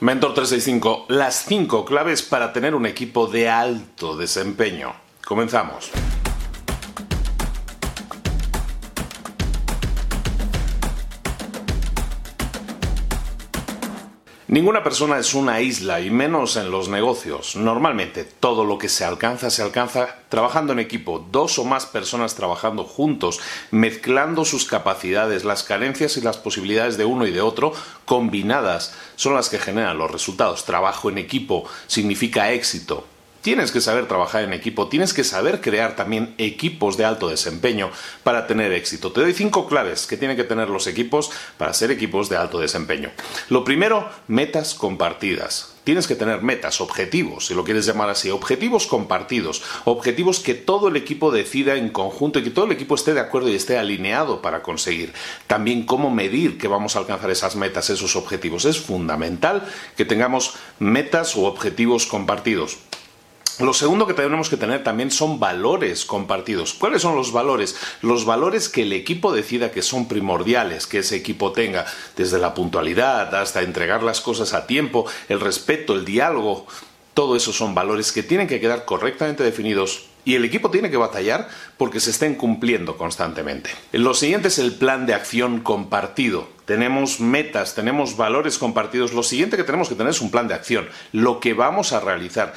Mentor 365, las 5 claves para tener un equipo de alto desempeño. Comenzamos. Ninguna persona es una isla y menos en los negocios. Normalmente todo lo que se alcanza se alcanza trabajando en equipo, dos o más personas trabajando juntos, mezclando sus capacidades, las carencias y las posibilidades de uno y de otro combinadas son las que generan los resultados. Trabajo en equipo significa éxito, Tienes que saber trabajar en equipo, tienes que saber crear también equipos de alto desempeño para tener éxito. Te doy cinco claves que tienen que tener los equipos para ser equipos de alto desempeño. Lo primero, metas compartidas. Tienes que tener metas, objetivos, si lo quieres llamar así, objetivos compartidos, objetivos que todo el equipo decida en conjunto y que todo el equipo esté de acuerdo y esté alineado para conseguir. También cómo medir que vamos a alcanzar esas metas, esos objetivos. Es fundamental que tengamos metas o objetivos compartidos. Lo segundo que tenemos que tener también son valores compartidos. ¿Cuáles son los valores? Los valores que el equipo decida que son primordiales, que ese equipo tenga, desde la puntualidad hasta entregar las cosas a tiempo, el respeto, el diálogo. Todo eso son valores que tienen que quedar correctamente definidos y el equipo tiene que batallar porque se estén cumpliendo constantemente. Lo siguiente es el plan de acción compartido. Tenemos metas, tenemos valores compartidos. Lo siguiente que tenemos que tener es un plan de acción, lo que vamos a realizar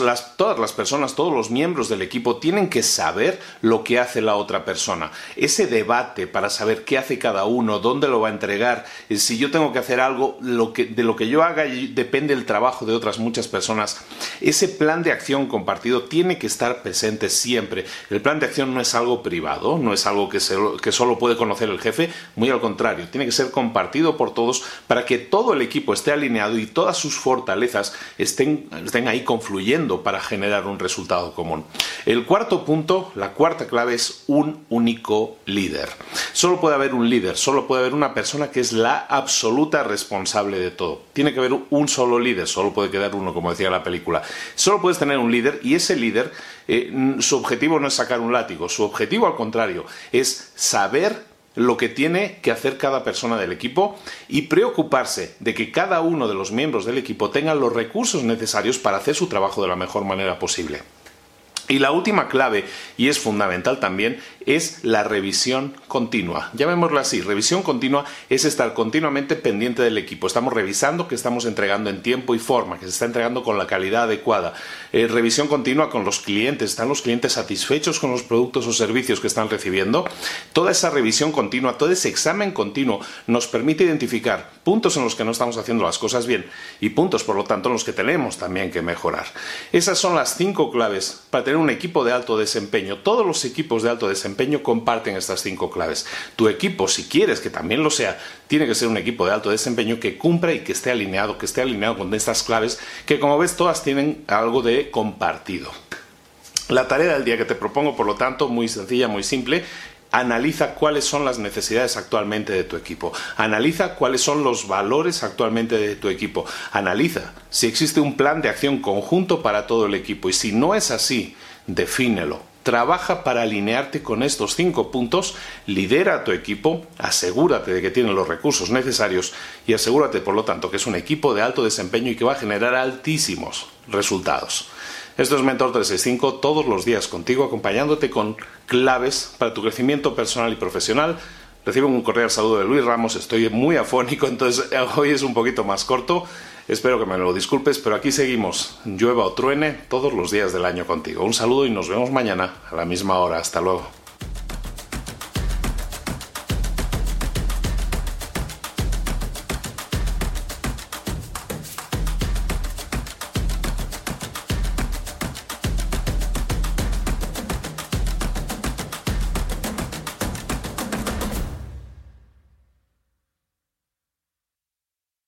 las, todas las personas, todos los miembros del equipo tienen que saber lo que hace la otra persona. Ese debate para saber qué hace cada uno, dónde lo va a entregar, eh, si yo tengo que hacer algo, de lo que yo haga depende el trabajo de otras muchas personas. Ese plan de acción compartido tiene que estar presente siempre. El plan de acción no es algo privado, no es algo que, que solo puede conocer el jefe, muy al contrario, tiene que ser compartido por todos para que todo el equipo esté alineado y todas sus fortalezas estén, estén ahí confluidas para generar un resultado común. El cuarto punto, la cuarta clave es un único líder. Solo puede haber un líder, solo puede haber una persona que es la absoluta responsable de todo. Tiene que haber un solo líder, solo puede quedar uno, como decía la película. Solo puedes tener un líder y ese líder, eh, su objetivo no es sacar un látigo, su objetivo al contrario es saber lo que tiene que hacer cada persona del equipo y preocuparse de que cada uno de los miembros del equipo tenga los recursos necesarios para hacer su trabajo de la mejor manera posible. Y la última clave, y es fundamental también, es la revisión continua. Llamémoslo así, revisión continua es estar continuamente pendiente del equipo. Estamos revisando que estamos entregando en tiempo y forma, que se está entregando con la calidad adecuada. Eh, revisión continua con los clientes, ¿están los clientes satisfechos con los productos o servicios que están recibiendo? Toda esa revisión continua, todo ese examen continuo nos permite identificar puntos en los que no estamos haciendo las cosas bien y puntos, por lo tanto, en los que tenemos también que mejorar. Esas son las cinco claves para tener un equipo de alto desempeño. Todos los equipos de alto desempeño comparten estas cinco claves. Tu equipo, si quieres que también lo sea, tiene que ser un equipo de alto desempeño que cumpla y que esté alineado, que esté alineado con estas claves, que como ves todas tienen algo de compartido. La tarea del día que te propongo, por lo tanto, muy sencilla, muy simple, Analiza cuáles son las necesidades actualmente de tu equipo. Analiza cuáles son los valores actualmente de tu equipo. Analiza si existe un plan de acción conjunto para todo el equipo. Y si no es así, defínelo. Trabaja para alinearte con estos cinco puntos, lidera a tu equipo, asegúrate de que tiene los recursos necesarios y asegúrate, por lo tanto, que es un equipo de alto desempeño y que va a generar altísimos resultados. Esto es Mentor 365 todos los días contigo, acompañándote con claves para tu crecimiento personal y profesional. Recibo un cordial saludo de Luis Ramos, estoy muy afónico, entonces hoy es un poquito más corto. Espero que me lo disculpes, pero aquí seguimos, llueva o truene, todos los días del año contigo. Un saludo y nos vemos mañana a la misma hora. Hasta luego.